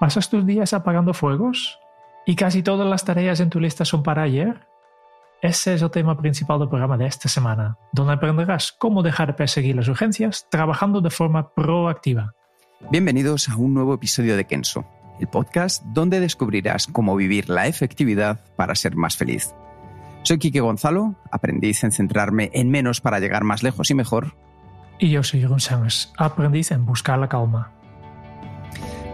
¿Pasas tus días apagando fuegos? ¿Y casi todas las tareas en tu lista son para ayer? Ese es el tema principal del programa de esta semana, donde aprenderás cómo dejar de perseguir las urgencias trabajando de forma proactiva. Bienvenidos a un nuevo episodio de Kenso, el podcast donde descubrirás cómo vivir la efectividad para ser más feliz. Soy Quique Gonzalo, aprendiz en centrarme en menos para llegar más lejos y mejor. Y yo soy Jeroen Sánchez, aprendiz en buscar la calma.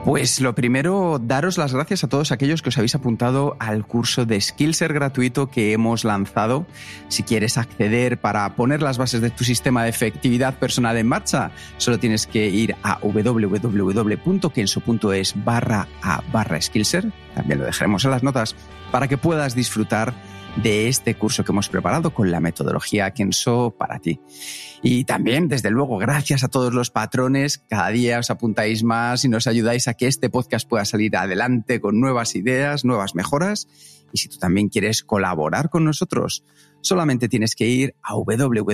Pues lo primero, daros las gracias a todos aquellos que os habéis apuntado al curso de Skillser gratuito que hemos lanzado. Si quieres acceder para poner las bases de tu sistema de efectividad personal en marcha, solo tienes que ir a www.kenso.es barra a barra Skillser, también lo dejaremos en las notas, para que puedas disfrutar de este curso que hemos preparado con la metodología Kenso para ti. Y también, desde luego, gracias a todos los patrones, cada día os apuntáis más y nos ayudáis a que este podcast pueda salir adelante con nuevas ideas, nuevas mejoras. Y si tú también quieres colaborar con nosotros, solamente tienes que ir a www.kenso.es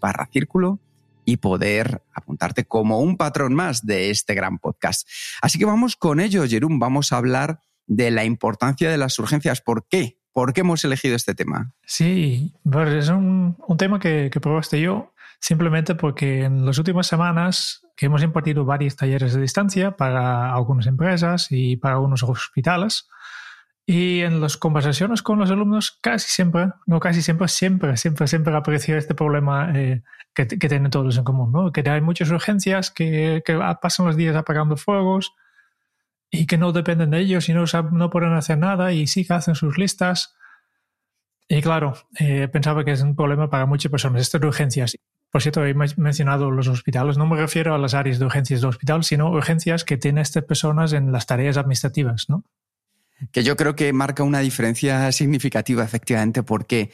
barra círculo y poder apuntarte como un patrón más de este gran podcast. Así que vamos con ello, Jerún. Vamos a hablar de la importancia de las urgencias. ¿Por qué? ¿Por qué hemos elegido este tema? Sí, es un, tema que, que, probaste yo simplemente porque en las últimas semanas hemos impartido varios talleres de distancia para algunas empresas y para algunos hospitales. Y en las conversaciones con los alumnos casi siempre, no casi siempre, siempre, siempre, siempre apareció este problema eh, que, que, tienen todos en común, ¿no? Que hay muchas urgencias, que pasan los días apagando fuegos, y que no dependen de ellos y no, no pueden hacer nada y sí que hacen sus listas. Y claro, eh, pensaba que es un problema para muchas personas, estas urgencias. Por cierto, he mencionado los hospitales, no me refiero a las áreas de urgencias del hospital, sino urgencias que tienen estas personas en las tareas administrativas, ¿no? Que yo creo que marca una diferencia significativa, efectivamente, porque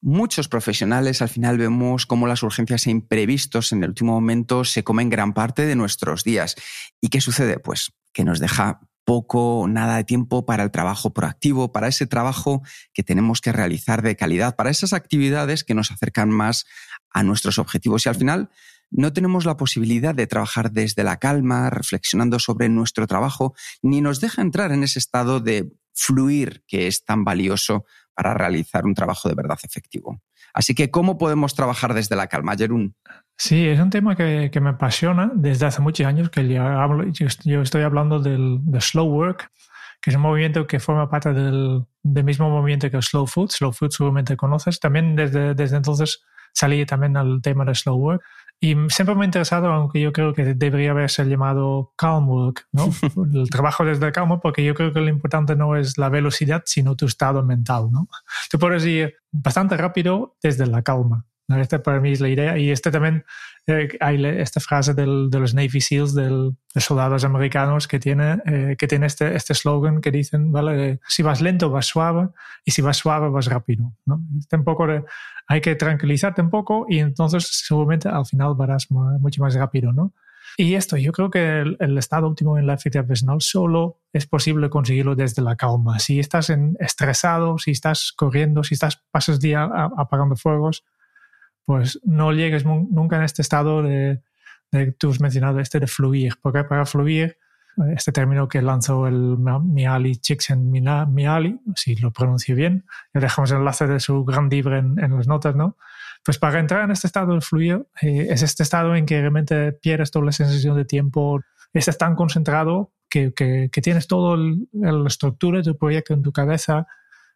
muchos profesionales al final vemos cómo las urgencias e imprevistos en el último momento se comen gran parte de nuestros días. ¿Y qué sucede? Pues que nos deja poco nada de tiempo para el trabajo proactivo, para ese trabajo que tenemos que realizar de calidad, para esas actividades que nos acercan más a nuestros objetivos. Y al final no tenemos la posibilidad de trabajar desde la calma, reflexionando sobre nuestro trabajo, ni nos deja entrar en ese estado de fluir que es tan valioso para realizar un trabajo de verdad efectivo. Así que, ¿cómo podemos trabajar desde la calma, Jerún? Sí, es un tema que, me apasiona desde hace muchos años, que yo, estoy hablando del, slow work, que es un movimiento que forma parte del, mismo movimiento que el slow food. Slow food seguramente conoces. También desde, desde entonces salí también al tema de slow work. Y siempre me ha interesado, aunque yo creo que debería haberse llamado calm work, ¿no? el trabajo desde el calma, porque yo creo que lo importante no es la velocidad, sino tu estado mental, ¿no? Tú puedes ir bastante rápido desde la calma. Esta para mí es la idea. Y este también, eh, hay esta frase del, de los Navy SEALs, del, de soldados americanos, que tiene, eh, que tiene este, este slogan que dicen, ¿vale? si vas lento, vas suave, y si vas suave, vas rápido. ¿no? Este un poco de, hay que tranquilizarte un poco y entonces seguramente al final varás mucho más rápido. ¿no? Y esto, yo creo que el, estado óptimo en la efectividad personal solo es posible conseguirlo desde la calma. Si estás en, estresado, si estás corriendo, si estás pasas día apagando fuegos, pues no llegues nunca en este estado de, de tú has mencionado, este de fluir, porque para fluir, este término que lanzó el Miali Miali, si lo pronuncio bien, le dejamos el enlace de su gran libro en, en, las notas, ¿no? Pues para entrar en este estado de fluir, eh, es este estado en que realmente pierdes toda la sensación de tiempo, estás tan concentrado que, que, tienes toda la estructura de tu proyecto en tu cabeza,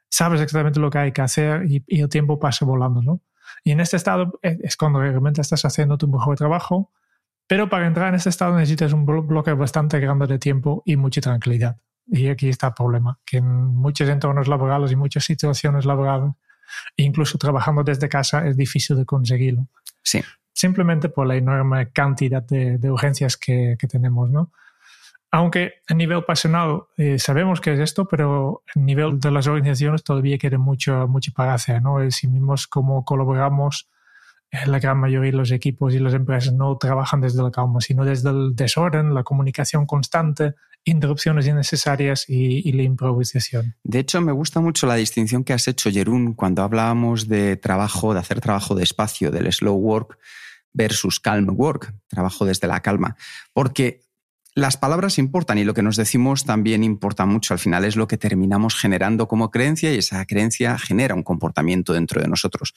sabes exactamente lo que hay que hacer y, y el tiempo pasa volando, ¿no? Y en este estado eh, es cuando realmente estás haciendo tu mejor trabajo, pero para entrar en este estado necesitas un bloque bastante grande de tiempo y mucha tranquilidad. Y aquí está el problema, que en muchos entornos laborales y muchas situaciones laborales incluso trabajando desde casa es difícil de conseguirlo. Sí. Simplemente por la enorme cantidad de, urgencias que, que, tenemos, ¿no? Aunque a nivel personal eh, sabemos que es esto, pero a nivel de las organizaciones todavía queda mucho, mucho para hacer, ¿no? Si vimos cómo colaboramos, eh, la gran mayoría de los equipos y las empresas no trabajan desde la calma, sino desde el desorden, la comunicación constante, interrupciones innecesarias y, la improvisación. De hecho, me gusta mucho la distinción que has hecho, Jerún, cuando hablábamos de trabajo, de hacer trabajo despacio, del slow work versus calm work, trabajo desde la calma, porque las palabras importan y lo que nos decimos también importa mucho. Al final es lo que terminamos generando como creencia y esa creencia genera un comportamiento dentro de nosotros.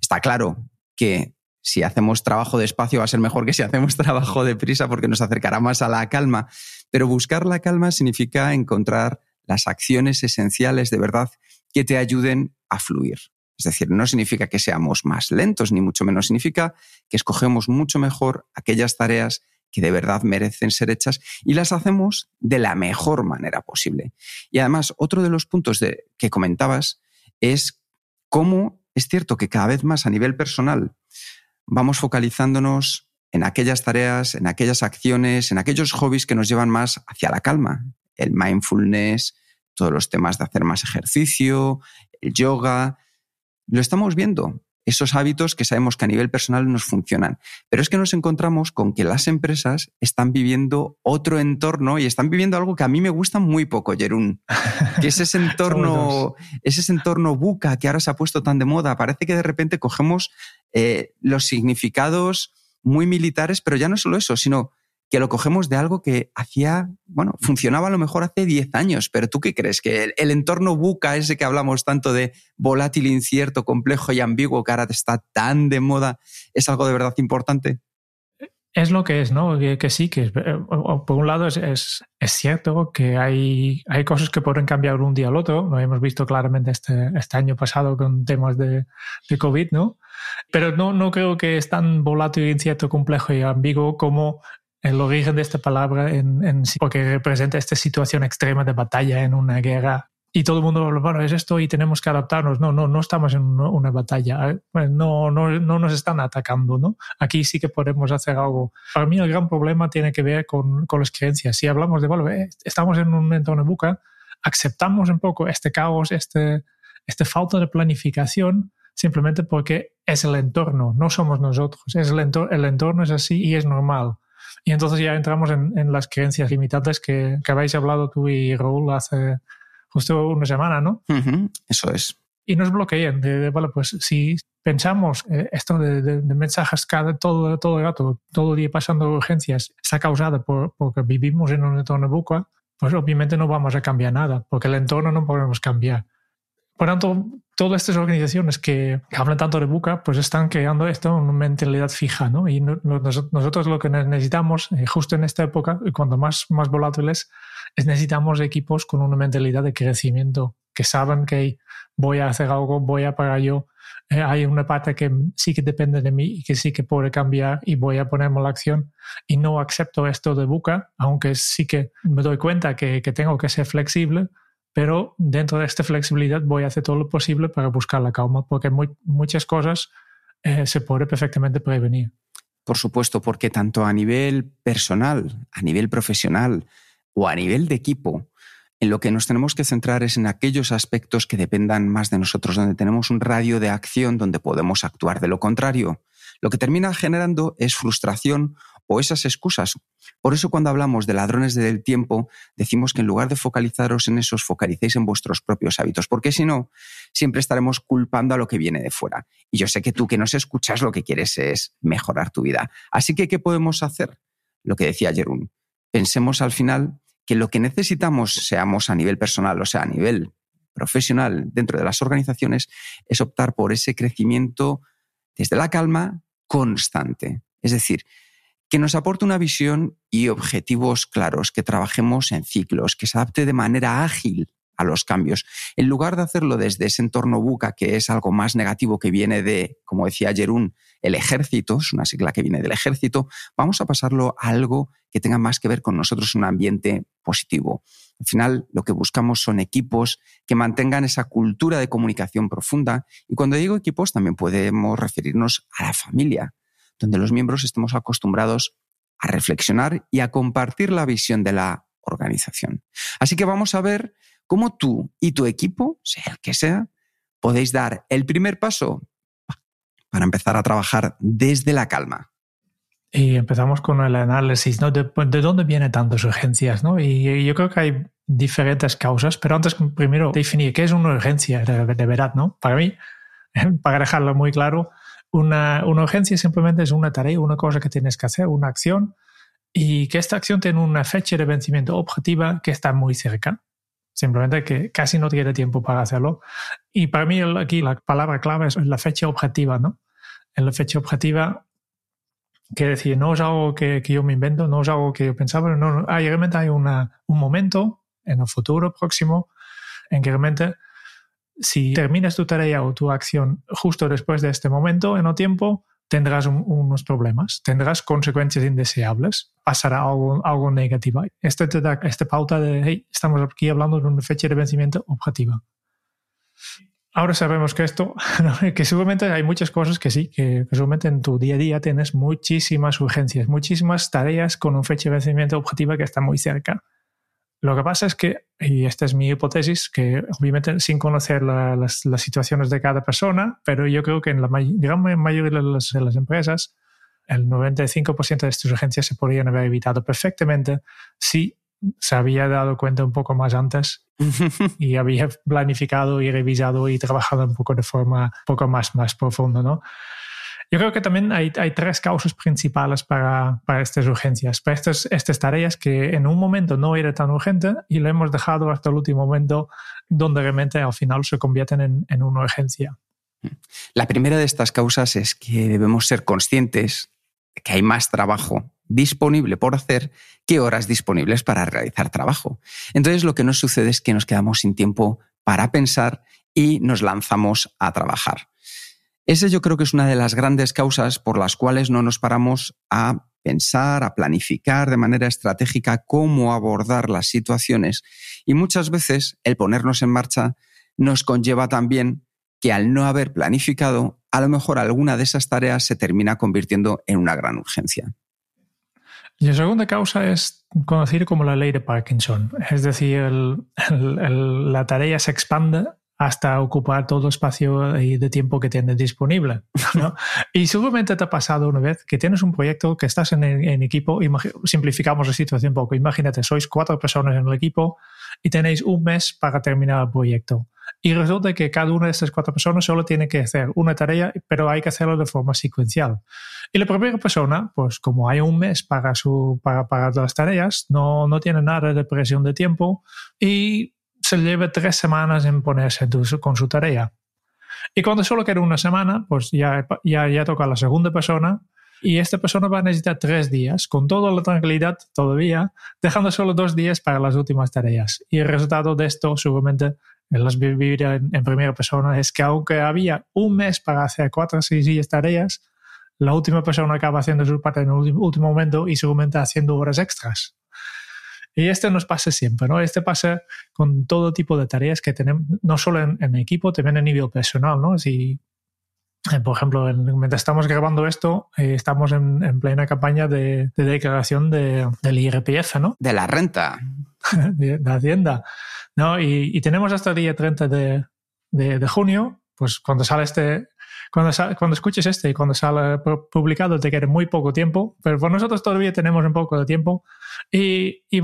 Está claro que si hacemos trabajo despacio va a ser mejor que si hacemos trabajo deprisa porque nos acercará más a la calma. Pero buscar la calma significa encontrar las acciones esenciales de verdad que te ayuden a fluir. Es decir, no significa que seamos más lentos, ni mucho menos significa que escogemos mucho mejor aquellas tareas que de verdad merecen ser hechas y las hacemos de la mejor manera posible. Y además, otro de los puntos que comentabas es cómo es cierto que cada vez más a nivel personal vamos focalizándonos en aquellas tareas, en aquellas acciones, en aquellos hobbies que nos llevan más hacia la calma. El mindfulness, todos los temas de hacer más ejercicio, el yoga. Lo estamos viendo esos hábitos que sabemos que a nivel personal nos funcionan. Pero es que nos encontramos con que las empresas están viviendo otro entorno y están viviendo algo que a mí me gusta muy poco, Jerún, que es ese entorno, es ese entorno buca que ahora se ha puesto tan de moda. Parece que de repente cogemos eh, los significados muy militares, pero ya no solo eso, sino que lo cogemos de algo que hacía, bueno, funcionaba a lo mejor hace 10 años, pero ¿tú qué crees? ¿Que el, entorno buca, ese que hablamos tanto de volátil, incierto, complejo y ambiguo, que ahora está tan de moda, es algo de verdad importante? Es lo que es, ¿no? Que, sí, que eh, por un lado es, es, cierto que hay, hay cosas que pueden cambiar un día al otro, lo hemos visto claramente este, este año pasado con temas de, de COVID, ¿no? Pero no, no creo que es tan volátil, incierto, complejo y ambiguo como el origen de esta palabra en, en, porque representa esta situación extrema de batalla en una guerra. Y todo el mundo, bueno, es esto y tenemos que adaptarnos. No, no, no estamos en una batalla. Eh, no, no, no nos están atacando, ¿no? Aquí sí que podemos hacer algo. Para mí el gran problema tiene que ver con, con las creencias. Si hablamos de, bueno, eh, estamos en un entorno buca, aceptamos un poco este caos, este, este falta de planificación, simplemente porque es el entorno, no somos nosotros. Es el, entorno, el entorno es así y es normal. Y entonces ya entramos en, las creencias limitantes que, que, habéis hablado tú y Raúl hace justo una semana, ¿no? Eso es. Y nos bloquean. De, bueno, pues si pensamos eh, esto de, mensajes cada, todo, todo el rato, todo el día pasando urgencias, está causada por, porque vivimos en un entorno buca, pues obviamente no vamos a cambiar nada, porque el entorno no podemos cambiar. Por tanto, todas estas organizaciones que hablan tanto de buca, pues están creando esto una mentalidad fija, ¿no? Y nosotros lo que necesitamos, eh, justo en esta época, cuando más, más volátiles, es necesitamos equipos con una mentalidad de crecimiento, que saben que voy a hacer algo, voy a pagar yo, eh, hay una parte que sí que depende de mí y que sí que puede cambiar y voy a ponerme la acción y no acepto esto de buca, aunque sí que me doy cuenta que tengo que ser flexible, pero dentro de esta flexibilidad voy a hacer todo lo posible para buscar la calma, porque muchas cosas eh, se puede perfectamente prevenir. Por supuesto, porque tanto a nivel personal, a nivel profesional o a nivel de equipo, en lo que nos tenemos que centrar es en aquellos aspectos que dependan más de nosotros, donde tenemos un radio de acción donde podemos actuar. De lo contrario, lo que termina generando es frustración o esas excusas. Por eso cuando hablamos de ladrones del tiempo, decimos que en lugar de focalizaros en esos, focalicéis en vuestros propios hábitos, porque si no, siempre estaremos culpando a lo que viene de fuera. Y yo sé que tú que nos escuchas lo que quieres es mejorar tu vida. Así que, ¿qué podemos hacer? Lo que decía Jerún. Pensemos al final que lo que necesitamos, seamos a nivel personal o sea a nivel profesional dentro de las organizaciones, es optar por ese crecimiento desde la calma constante. Es decir, que nos aporte una visión y objetivos claros, que trabajemos en ciclos, que se adapte de manera ágil a los cambios. En lugar de hacerlo desde ese entorno buca, que es algo más negativo que viene de, como decía Jerún, el ejército, es una sigla que viene del ejército, vamos a pasarlo a algo que tenga más que ver con nosotros, un ambiente positivo. Al final, lo que buscamos son equipos que mantengan esa cultura de comunicación profunda. Y cuando digo equipos, también podemos referirnos a la familia, donde los miembros estemos acostumbrados a reflexionar y a compartir la visión de la organización. Así que vamos a ver cómo tú y tu equipo, sea el que sea, podéis dar el primer paso para empezar a trabajar desde la calma. Y empezamos con el análisis, ¿no? De, dónde vienen tantas urgencias, ¿no? Y yo creo que hay diferentes causas, pero antes primero definir qué es una urgencia de, verdad, ¿no? Para mí, para dejarlo muy claro, una, una, urgencia simplemente es una tarea, una cosa que tienes que hacer, una acción, y que esta acción tiene una fecha de vencimiento objetiva que está muy cerca. Simplemente que casi no tiene tiempo para hacerlo. Y para mí aquí la palabra clave es la fecha objetiva, ¿no? En la fecha objetiva Quiere decir, no es algo que, yo me invento, no es algo que yo pensaba, no, hay, realmente hay una, un momento en el futuro próximo en que realmente si terminas tu tarea o tu acción justo después de este momento, en el tiempo, tendrás unos problemas, tendrás consecuencias indeseables, pasará algo, algo negativo. Este te da esta pauta de, hey, estamos aquí hablando de una fecha de vencimiento objetiva. Ahora sabemos que esto, que seguramente hay muchas cosas que sí, que, seguramente en tu día a día tienes muchísimas urgencias, muchísimas tareas con un fecha de vencimiento objetiva que está muy cerca. Lo que pasa es que, y esta es mi hipótesis, que obviamente sin conocer las, situaciones de cada persona, pero yo creo que en la gran mayoría de las, de las empresas, el 95% de estas urgencias se podrían haber evitado perfectamente si se había dado cuenta un poco más antes y había planificado y revisado y trabajado un poco de forma un poco más, más profunda, ¿no? Yo creo que también hay, tres causas principales para, estas urgencias, para estas, estas tareas que en un momento no era tan urgente y lo hemos dejado hasta el último momento donde realmente al final se convierten en, en una urgencia. La primera de estas causas es que debemos ser conscientes de que hay más trabajo disponible por hacer que horas disponibles para realizar trabajo. Entonces lo que nos sucede es que nos quedamos sin tiempo para pensar y nos lanzamos a trabajar. Ese yo creo que es una de las grandes causas por las cuales no nos paramos a pensar, a planificar de manera estratégica cómo abordar las situaciones. Y muchas veces el ponernos en marcha nos conlleva también que al no haber planificado, a lo mejor alguna de esas tareas se termina convirtiendo en una gran urgencia. Y la segunda causa es conocida como la ley de Parkinson, es decir, la tarea se expande hasta ocupar todo el espacio de tiempo que tienes disponible. y seguramente te ha pasado una vez que tienes un proyecto que estás en, en equipo, simplificamos la situación un poco, imagínate, sois cuatro personas en el equipo y tenéis un mes para terminar el proyecto. Y resulta que cada una de estas cuatro personas solo tiene que hacer una tarea, pero hay que hacerlo de forma secuencial. Y la primera persona, pues como hay un mes para, su, para, para las tareas, no, no tiene nada de presión de tiempo y se lleva tres semanas en ponerse con su tarea. Y cuando solo queda una semana, pues ya, ya, ya toca a la segunda persona y esta persona va a necesitar tres días, con toda la tranquilidad todavía, dejando solo dos días para las últimas tareas. Y el resultado de esto, seguramente, en las vivir en, primera persona, es que aunque había un mes para hacer cuatro o seis tareas, la última persona acaba haciendo su parte en el último momento y seguramente haciendo horas extras. Y esto nos pasa siempre, ¿no? Este pasa con todo tipo de tareas que tenemos, no solo en, equipo, también a nivel personal, ¿no? Si, eh, por ejemplo, mientras estamos grabando esto, eh, estamos en, plena campaña de, declaración de, del IRPF, ¿no? De la renta. de, de, Hacienda, ¿no? Y, tenemos hasta el día 30 de, de junio, pues cuando sale este, cuando, cuando escuches este y cuando sale publicado te queda muy poco tiempo, pero por nosotros todavía tenemos un poco de tiempo. Y, y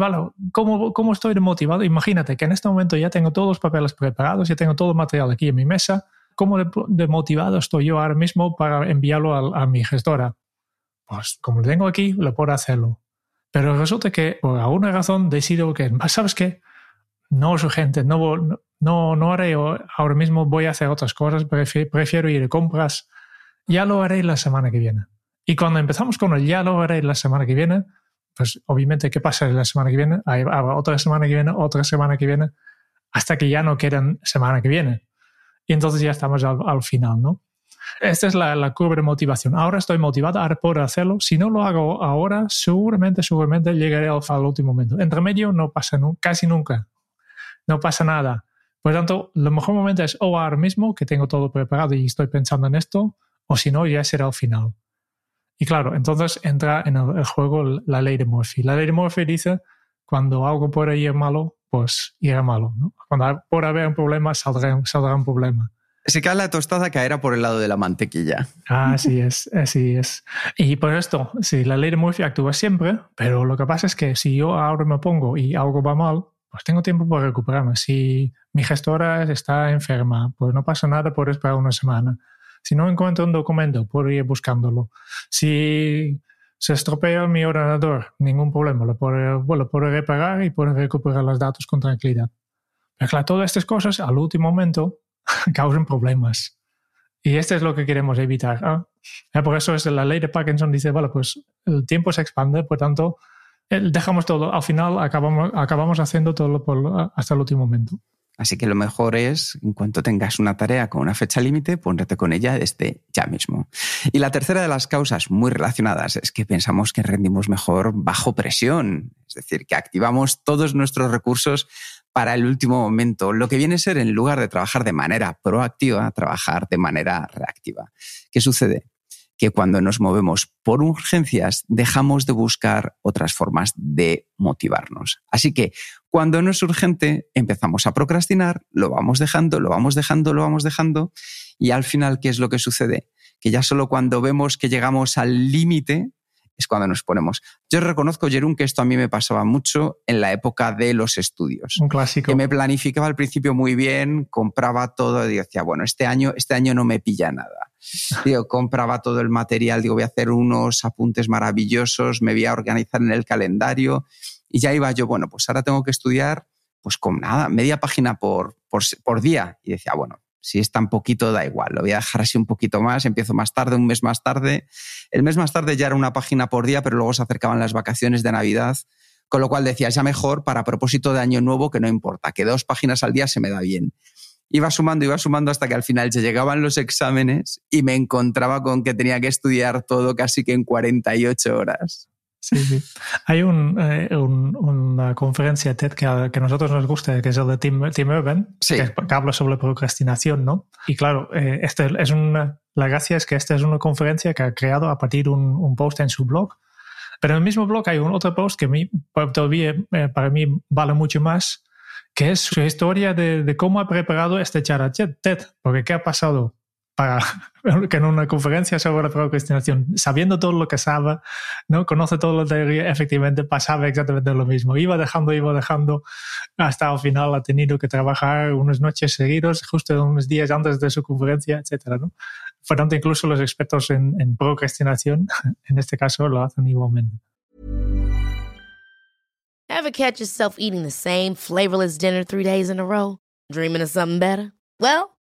¿cómo, ¿cómo estoy motivado? Imagínate que en este momento ya tengo todos los papeles preparados, ya tengo todo el material aquí en mi mesa. ¿Cómo de, motivado estoy yo ahora mismo para enviarlo a, mi gestora? Pues como lo tengo aquí, lo puedo hacerlo. Pero resulta que por alguna razón decido que, ¿sabes qué? No es urgente, no, no, no, haré ahora mismo, voy a hacer otras cosas, prefiero, ir de compras, ya lo haré la semana que viene. Y cuando empezamos con el ya lo haré la semana que viene, pues obviamente, ¿qué pasa la semana que viene? Otra semana que viene, otra semana que viene, hasta que ya no quedan semana que viene. Y entonces ya estamos al, final, ¿no? esta es la, la, curva de motivación. Ahora estoy motivado, ahora puedo hacerlo. Si no lo hago ahora, seguramente, seguramente llegaré al, al último momento. Entre medio no pasa casi nunca. No pasa nada. Por lo tanto, el mejor momento es o ahora mismo, que tengo todo preparado y estoy pensando en esto, o si no, ya será al final. Y claro, entonces entra en el, juego la ley de Murphy. La ley de Murphy dice, cuando algo ahí es malo, pues irá malo. ¿no? Cuando por haber un problema, saldrá, saldrá un problema. Si cae la tostada, caerá por el lado de la mantequilla. Así es, así es. Y por esto, sí, la ley de Murphy actúa siempre, pero lo que pasa es que si yo ahora me pongo y algo va mal, pues tengo tiempo para recuperarme. Si mi gestora está enferma, pues no pasa nada por esperar una semana. Si no encuentro un documento, puedo ir buscándolo. Si se estropea mi ordenador, ningún problema, lo puedo, lo puedo reparar y puedo recuperar los datos con tranquilidad. Pero claro, todas estas cosas al último momento causan problemas. Y esto es lo que queremos evitar. ¿ah? Por eso es la ley de Parkinson dice, vale, pues el tiempo se expande, por tanto, dejamos todo, al final acabamos, acabamos haciendo todo por, hasta el último momento. Así que lo mejor es, en cuanto tengas una tarea con una fecha límite, ponerte con ella desde ya mismo. Y la tercera de las causas muy relacionadas es que pensamos que rendimos mejor bajo presión, es decir, que activamos todos nuestros recursos para el último momento, lo que viene a ser en lugar de trabajar de manera proactiva, trabajar de manera reactiva. ¿Qué sucede? Que cuando nos movemos por urgencias dejamos de buscar otras formas de motivarnos. Así que cuando no es urgente empezamos a procrastinar, lo vamos dejando, lo vamos dejando, lo vamos dejando y al final, ¿qué es lo que sucede? Que ya solo cuando vemos que llegamos al límite es cuando nos ponemos. Yo reconozco, Jerún, que esto a mí me pasaba mucho en la época de los estudios. Un clásico. Que me planificaba al principio muy bien, compraba todo y decía, bueno, este año, este año no me pilla nada Digo, compraba todo el material, digo, voy a hacer unos apuntes maravillosos, me voy a organizar en el calendario y ya iba yo, bueno, pues ahora tengo que estudiar, pues con nada, media página por, por, día. Y decía, bueno, si es tan poquito, da igual, lo voy a dejar así un poquito más, empiezo más tarde, un mes más tarde. El mes más tarde ya era una página por día, pero luego se acercaban las vacaciones de Navidad, con lo cual decía, ya mejor para propósito de año nuevo que no importa, que dos páginas al día se me da bien iba sumando, iba sumando hasta que al final se llegaban los exámenes y me encontraba con que tenía que estudiar todo casi que en 48 horas. Sí, sí. Hay eh, una conferencia TED que a, que nosotros nos gusta, que es el de Tim, Tim Urban, que, habla sobre procrastinación, ¿no? Y claro, eh, este es una, la gracia es que esta es una conferencia que ha creado a partir de un, un post en su blog. Pero en el mismo blog hay un otro post que mí, todavía eh, para mí vale mucho más, que es su historia de, cómo ha preparado este charla TED, porque ¿qué ha pasado? Para que en una conferencia sobre la procrastinación, sabiendo todo lo que sabe, ¿no? conoce todo lo teoría, efectivamente pasaba exactamente lo mismo. Iba dejando, iba dejando, hasta al final ha tenido que trabajar unas noches seguidos, justo unos días antes de su conferencia, etc. ¿no? Por tanto, incluso los expertos en, en procrastinación, en este caso, lo hacen igualmente. Ever catch yourself eating the same flavorless dinner three days in a row? Dreaming of something better? Well,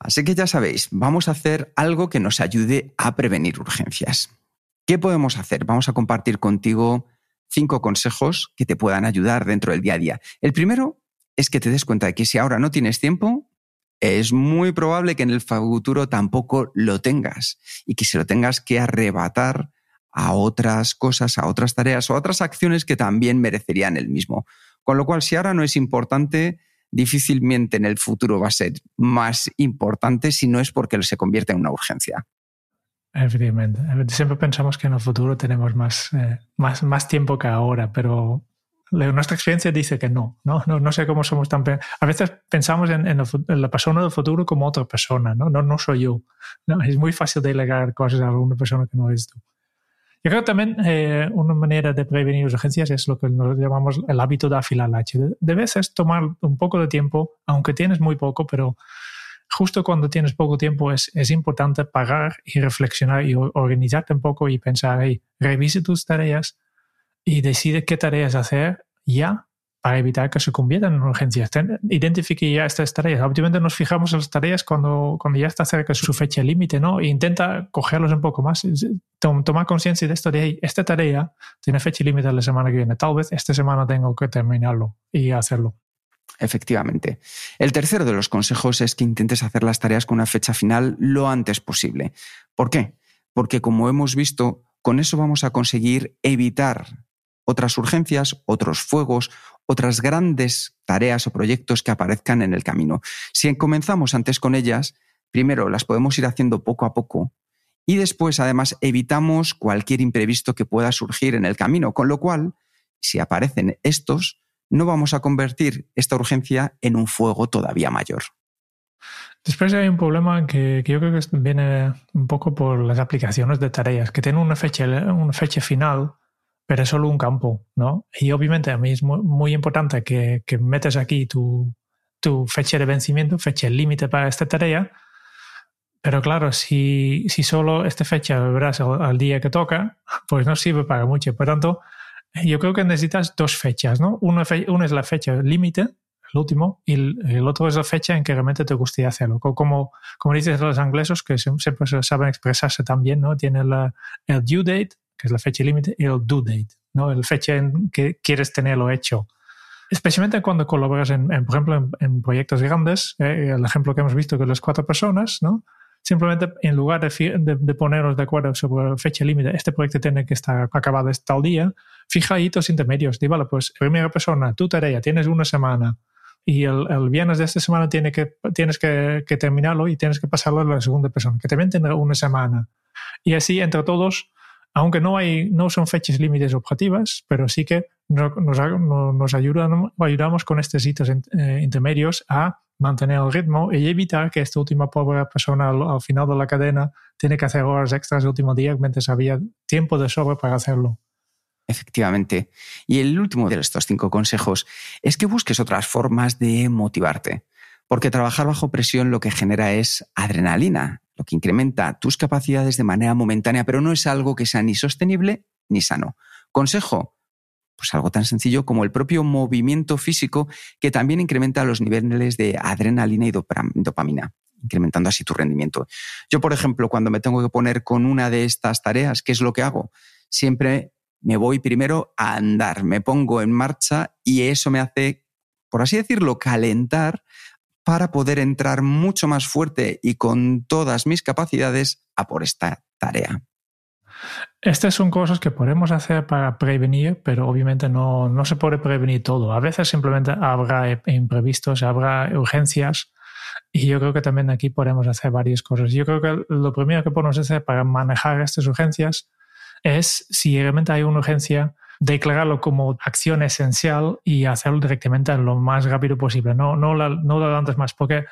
Así que ya sabéis, vamos a hacer algo que nos ayude a prevenir urgencias. ¿Qué podemos hacer? Vamos a compartir contigo cinco consejos que te puedan ayudar dentro del día a día. El primero es que te des cuenta de que si ahora no tienes tiempo, es muy probable que en el futuro tampoco lo tengas y que se lo tengas que arrebatar a otras cosas, a otras tareas o a otras acciones que también merecerían el mismo. Con lo cual, si ahora no es importante, difícilmente en el futuro va a ser más importante si no es porque se convierte en una urgencia. Efectivamente. Siempre pensamos que en el futuro tenemos más, eh, más, más tiempo que ahora, pero nuestra experiencia dice que no, no, no, no sé cómo somos tan... A veces pensamos en, en, la persona del futuro como otra persona, ¿no? No, no soy yo. ¿no? Es muy fácil delegar cosas a alguna persona que no es tú. Yo creo también eh, una manera de prevenir urgencias es lo que nos llamamos el hábito de afilar la hacha. De veces tomar un poco de tiempo, aunque tienes muy poco, pero justo cuando tienes poco tiempo es, es importante parar y reflexionar y organizarte un poco y pensar, hey, revise tus tareas y decide qué tareas hacer ya para evitar que se conviertan en urgencias. identifique ya estas tareas. Obviamente nos fijamos en las tareas cuando, ya está cerca su fecha límite, ¿no? E intenta cogerlos un poco más. Tomar conciencia de esto de, esta tarea tiene fecha límite la semana que viene. Tal vez esta semana tengo que terminarlo y hacerlo. Efectivamente. El tercero de los consejos es que intentes hacer las tareas con una fecha final lo antes posible. ¿Por qué? Porque como hemos visto, con eso vamos a conseguir evitar otras urgencias, otros fuegos, otras grandes tareas o proyectos que aparezcan en el camino. Si comenzamos antes con ellas, primero las podemos ir haciendo poco a poco y después además evitamos cualquier imprevisto que pueda surgir en el camino, con lo cual, si aparecen estos, no vamos a convertir esta urgencia en un fuego todavía mayor. Después hay un problema que, yo creo que viene un poco por las aplicaciones de tareas, que tienen una fecha, una fecha final pero es solo un campo, ¿no? Y obviamente a mí es muy, importante que, que, metas aquí tu, tu, fecha de vencimiento, fecha límite para esta tarea, pero claro, si, si solo esta fecha verás al, día que toca, pues no sirve para mucho. Por tanto, yo creo que necesitas dos fechas, ¿no? Una, una es la fecha límite, el último, y el, otro es la fecha en que realmente te gustaría hacerlo. Como, como dices los ingleses, que siempre saben expresarse también, ¿no? Tienen el due date que es la fecha límite, y el due date, ¿no? el fecha en que quieres tenerlo hecho. Especialmente cuando colaboras, en, por ejemplo, en, proyectos grandes, eh, el ejemplo que hemos visto con las cuatro personas, ¿no? simplemente en lugar de, de, poneros de acuerdo sobre fecha límite, este proyecto tiene que estar acabado este tal día, fija hitos intermedios. Di, vale, pues primera persona, tu tarea, tienes una semana y el, el viernes de esta semana tiene que, tienes que, que, terminarlo y tienes que pasarlo a la segunda persona, que también tendrá una semana. Y así entre todos aunque no, hay, no son fechas límites objetivas, pero sí que nos, nos ayudan, ayudamos con estos hitos eh, intermedios a mantener el ritmo y evitar que esta última pobre persona al, final de la cadena tiene que hacer horas extras el último día mientras había tiempo de sobra para hacerlo. Efectivamente. Y el último de estos cinco consejos es que busques otras formas de motivarte. Porque trabajar bajo presión lo que genera es adrenalina, lo que incrementa tus capacidades de manera momentánea, pero no es algo que sea ni sostenible ni sano. Consejo, pues algo tan sencillo como el propio movimiento físico que también incrementa los niveles de adrenalina y dopamina, incrementando así tu rendimiento. Yo, por ejemplo, cuando me tengo que poner con una de estas tareas, ¿qué es lo que hago? Siempre me voy primero a andar, me pongo en marcha y eso me hace, por así decirlo, calentar para poder entrar mucho más fuerte y con todas mis capacidades a por esta tarea. Estas son cosas que podemos hacer para prevenir, pero obviamente no, no se puede prevenir todo. A veces simplemente habrá imprevistos, habrá urgencias y yo creo que también aquí podemos hacer varias cosas. Yo creo que lo primero que podemos hacer para manejar estas urgencias es si realmente hay una urgencia, declararlo como acción esencial y hacerlo directamente lo más rápido posible, no, no, la, no lo antes más, porque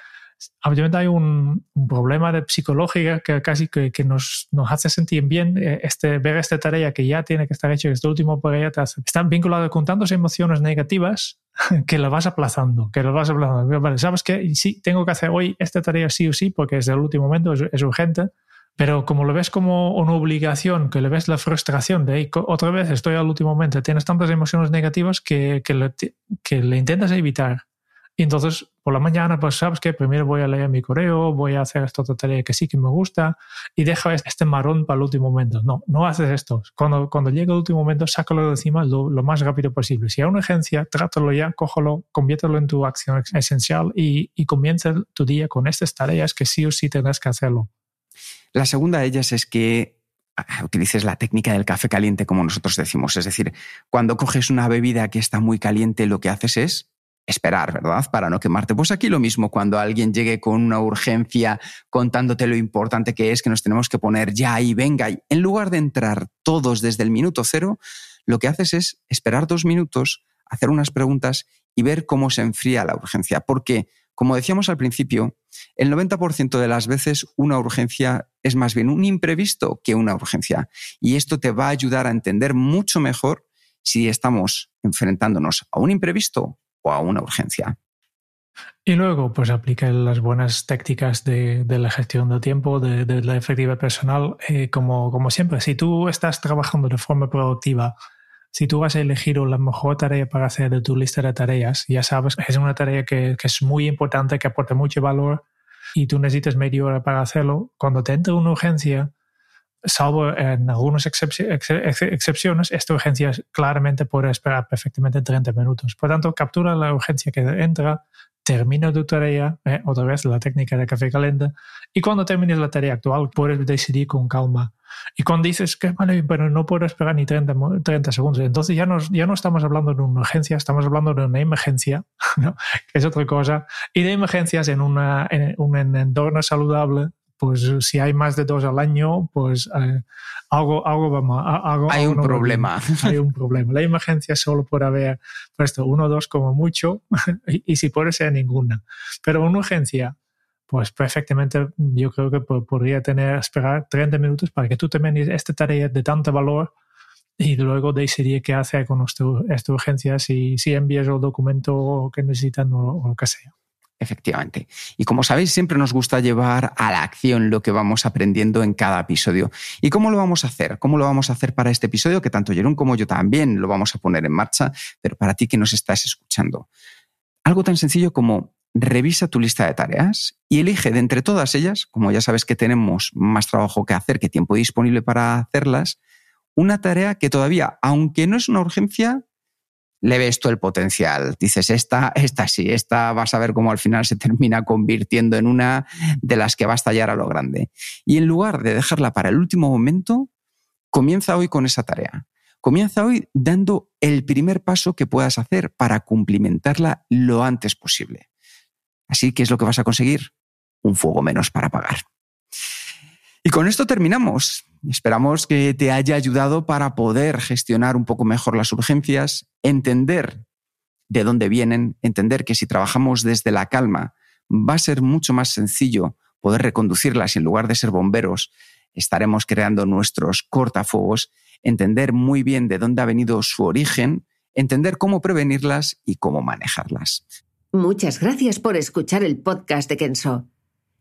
obviamente hay un, problema de psicológica que casi que, que nos, nos, hace sentir bien eh, este, ver esta tarea que ya tiene que estar hecha, este último proyecto, está vinculado con tantas emociones negativas que la vas aplazando, que la vas aplazando. Vale, sabes que sí, tengo que hacer hoy esta tarea sí o sí porque es el último momento, es urgente, pero como lo ves como una obligación, que le ves la frustración de otra vez estoy al último momento, tienes tantas emociones negativas que, que, le, intentas evitar. Y entonces por la mañana, pues sabes que primero voy a leer mi correo, voy a hacer esta otra tarea que sí que me gusta y deja este marrón para el último momento. No, no haces esto. Cuando, cuando llegue el último momento, sácalo de encima lo, lo, más rápido posible. Si hay una urgencia, trátalo ya, cógelo, conviértelo en tu acción esencial y, y comienza tu día con estas tareas que sí o sí tendrás que hacerlo. La segunda de ellas es que utilices la técnica del café caliente, como nosotros decimos. Es decir, cuando coges una bebida que está muy caliente, lo que haces es esperar, ¿verdad? Para no quemarte. Pues aquí lo mismo, cuando alguien llegue con una urgencia contándote lo importante que es, que nos tenemos que poner ya y venga, en lugar de entrar todos desde el minuto cero, lo que haces es esperar dos minutos, hacer unas preguntas y ver cómo se enfría la urgencia. Porque, como decíamos al principio, el 90% de las veces una urgencia es más bien un imprevisto que una urgencia. Y esto te va a ayudar a entender mucho mejor si estamos enfrentándonos a un imprevisto o a una urgencia. Y luego, pues aplica las buenas técnicas de, la gestión del tiempo, de, la efectiva personal, eh, como, como siempre. Si tú estás trabajando de forma productiva, si tú vas a elegir la mejor tarea para hacer de tu lista de tareas, ya sabes que es una tarea que, que es muy importante, que aporta mucho valor y tú necesitas media hora para hacerlo. Cuando te entra una urgencia, salvo en algunas excepciones, esta urgencia claramente puede esperar perfectamente 30 minutos. Por tanto, captura la urgencia que entra, termina tu tarea, eh, otra vez la técnica de café caliente, y cuando termines la tarea actual puedes decidir con calma. Y cuando dices que vale, pero no puedo esperar ni 30, 30 segundos, entonces ya no, ya no estamos hablando de una urgencia, estamos hablando de una emergencia, que es otra cosa, y de emergencias en, una, en un entorno saludable pues si hay más de dos al año, pues eh, algo, algo vamos, algo, hay un problema. Hay un problema. La emergencia solo puede haber puesto uno o dos como mucho y, si puede ser ninguna. Pero una urgencia, pues perfectamente yo creo que podría tener, esperar 30 minutos para que tú termines esta tarea de tanto valor y luego decidir qué hace con esta urgencia, si, si envías el documento que necesitan o lo que sea. Efectivamente. Y como sabéis, siempre nos gusta llevar a la acción lo que vamos aprendiendo en cada episodio. ¿Y cómo lo vamos a hacer? ¿Cómo lo vamos a hacer para este episodio? Que tanto Jerón como yo también lo vamos a poner en marcha, pero para ti que nos estás escuchando. Algo tan sencillo como revisa tu lista de tareas y elige de entre todas ellas, como ya sabes que tenemos más trabajo que hacer que tiempo disponible para hacerlas, una tarea que todavía, aunque no es una urgencia, le ves tú el potencial. Dices, esta, esta sí, esta vas a ver cómo al final se termina convirtiendo en una de las que va a estallar a lo grande. Y en lugar de dejarla para el último momento, comienza hoy con esa tarea. Comienza hoy dando el primer paso que puedas hacer para cumplimentarla lo antes posible. Así que es lo que vas a conseguir, un fuego menos para apagar. Y con esto terminamos. Esperamos que te haya ayudado para poder gestionar un poco mejor las urgencias, entender de dónde vienen, entender que si trabajamos desde la calma va a ser mucho más sencillo poder reconducirlas y en lugar de ser bomberos estaremos creando nuestros cortafuegos, entender muy bien de dónde ha venido su origen, entender cómo prevenirlas y cómo manejarlas. Muchas gracias por escuchar el podcast de Kenso.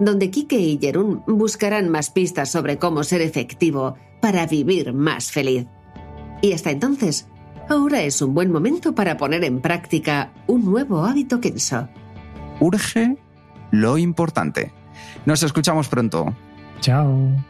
donde Kike y Jerún buscarán más pistas sobre cómo ser efectivo para vivir más feliz. Y hasta entonces, ahora es un buen momento para poner en práctica un nuevo hábito Kenso. Urge lo importante. Nos escuchamos pronto. Chao.